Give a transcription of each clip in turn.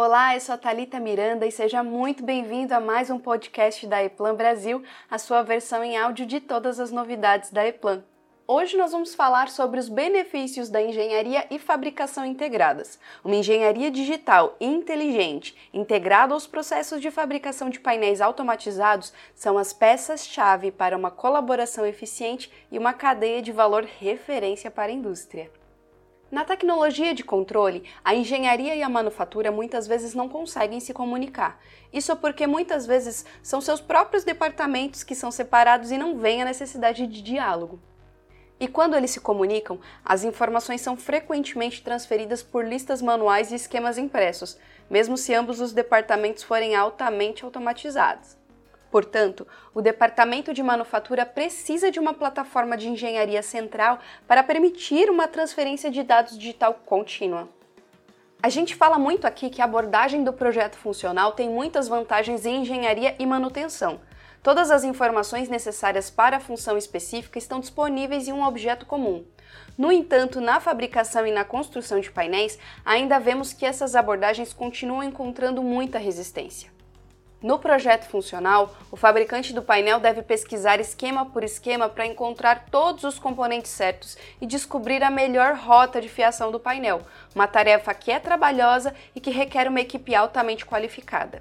Olá, eu sou a Thalita Miranda e seja muito bem-vindo a mais um podcast da Eplan Brasil, a sua versão em áudio de todas as novidades da Eplan. Hoje nós vamos falar sobre os benefícios da engenharia e fabricação integradas. Uma engenharia digital inteligente, integrada aos processos de fabricação de painéis automatizados, são as peças-chave para uma colaboração eficiente e uma cadeia de valor referência para a indústria. Na tecnologia de controle, a engenharia e a manufatura muitas vezes não conseguem se comunicar. Isso porque muitas vezes são seus próprios departamentos que são separados e não vem a necessidade de diálogo. E quando eles se comunicam, as informações são frequentemente transferidas por listas manuais e esquemas impressos, mesmo se ambos os departamentos forem altamente automatizados. Portanto, o departamento de manufatura precisa de uma plataforma de engenharia central para permitir uma transferência de dados digital contínua. A gente fala muito aqui que a abordagem do projeto funcional tem muitas vantagens em engenharia e manutenção. Todas as informações necessárias para a função específica estão disponíveis em um objeto comum. No entanto, na fabricação e na construção de painéis, ainda vemos que essas abordagens continuam encontrando muita resistência. No projeto funcional, o fabricante do painel deve pesquisar esquema por esquema para encontrar todos os componentes certos e descobrir a melhor rota de fiação do painel, uma tarefa que é trabalhosa e que requer uma equipe altamente qualificada.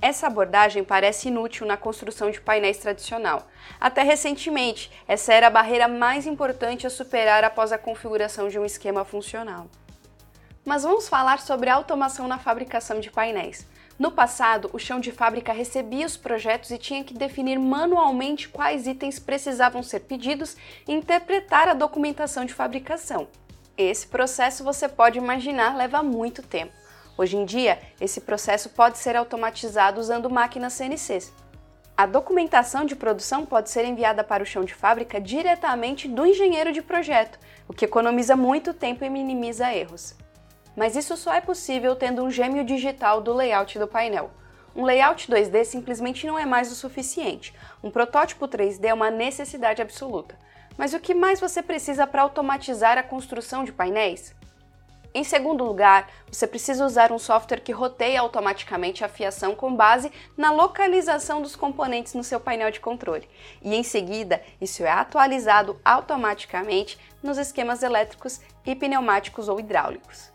Essa abordagem parece inútil na construção de painéis tradicional. Até recentemente, essa era a barreira mais importante a superar após a configuração de um esquema funcional. Mas vamos falar sobre automação na fabricação de painéis. No passado, o chão de fábrica recebia os projetos e tinha que definir manualmente quais itens precisavam ser pedidos e interpretar a documentação de fabricação. Esse processo, você pode imaginar, leva muito tempo. Hoje em dia, esse processo pode ser automatizado usando máquinas CNCs. A documentação de produção pode ser enviada para o chão de fábrica diretamente do engenheiro de projeto, o que economiza muito tempo e minimiza erros mas isso só é possível tendo um gêmeo digital do layout do painel. Um layout 2D simplesmente não é mais o suficiente. Um protótipo 3D é uma necessidade absoluta. Mas o que mais você precisa para automatizar a construção de painéis? Em segundo lugar, você precisa usar um software que roteia automaticamente a fiação com base na localização dos componentes no seu painel de controle. E em seguida, isso é atualizado automaticamente nos esquemas elétricos e pneumáticos ou hidráulicos.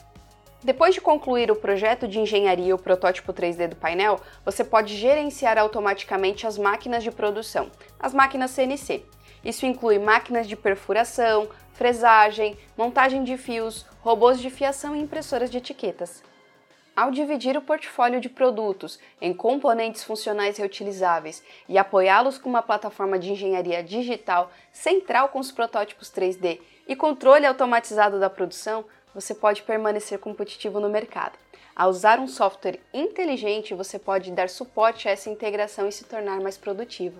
Depois de concluir o projeto de engenharia e o protótipo 3D do painel, você pode gerenciar automaticamente as máquinas de produção, as máquinas CNC. Isso inclui máquinas de perfuração, fresagem, montagem de fios, robôs de fiação e impressoras de etiquetas. Ao dividir o portfólio de produtos em componentes funcionais reutilizáveis e apoiá-los com uma plataforma de engenharia digital central com os protótipos 3D e controle automatizado da produção, você pode permanecer competitivo no mercado. Ao usar um software inteligente, você pode dar suporte a essa integração e se tornar mais produtivo.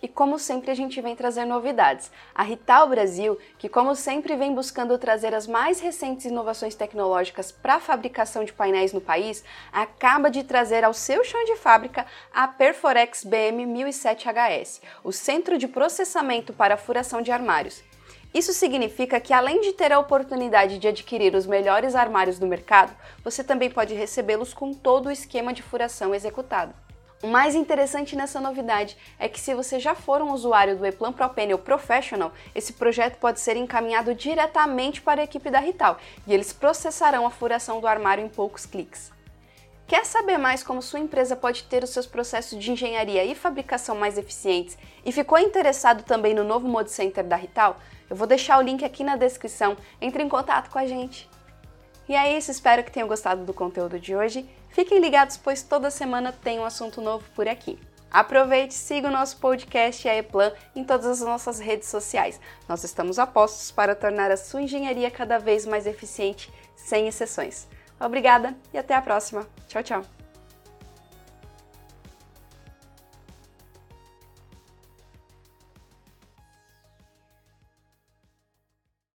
E como sempre a gente vem trazer novidades. A Rital Brasil, que como sempre vem buscando trazer as mais recentes inovações tecnológicas para a fabricação de painéis no país, acaba de trazer ao seu chão de fábrica a Perforex BM 1007HS, o centro de processamento para furação de armários. Isso significa que, além de ter a oportunidade de adquirir os melhores armários do mercado, você também pode recebê-los com todo o esquema de furação executado. O mais interessante nessa novidade é que se você já for um usuário do Eplan Pro Panel Professional, esse projeto pode ser encaminhado diretamente para a equipe da Rital e eles processarão a furação do armário em poucos cliques. Quer saber mais como sua empresa pode ter os seus processos de engenharia e fabricação mais eficientes e ficou interessado também no novo Mode Center da Rital? Eu vou deixar o link aqui na descrição. Entre em contato com a gente. E é isso, espero que tenham gostado do conteúdo de hoje. Fiquem ligados, pois toda semana tem um assunto novo por aqui. Aproveite, siga o nosso podcast e a Eplan em todas as nossas redes sociais. Nós estamos a postos para tornar a sua engenharia cada vez mais eficiente, sem exceções. Obrigada e até a próxima. Tchau, tchau.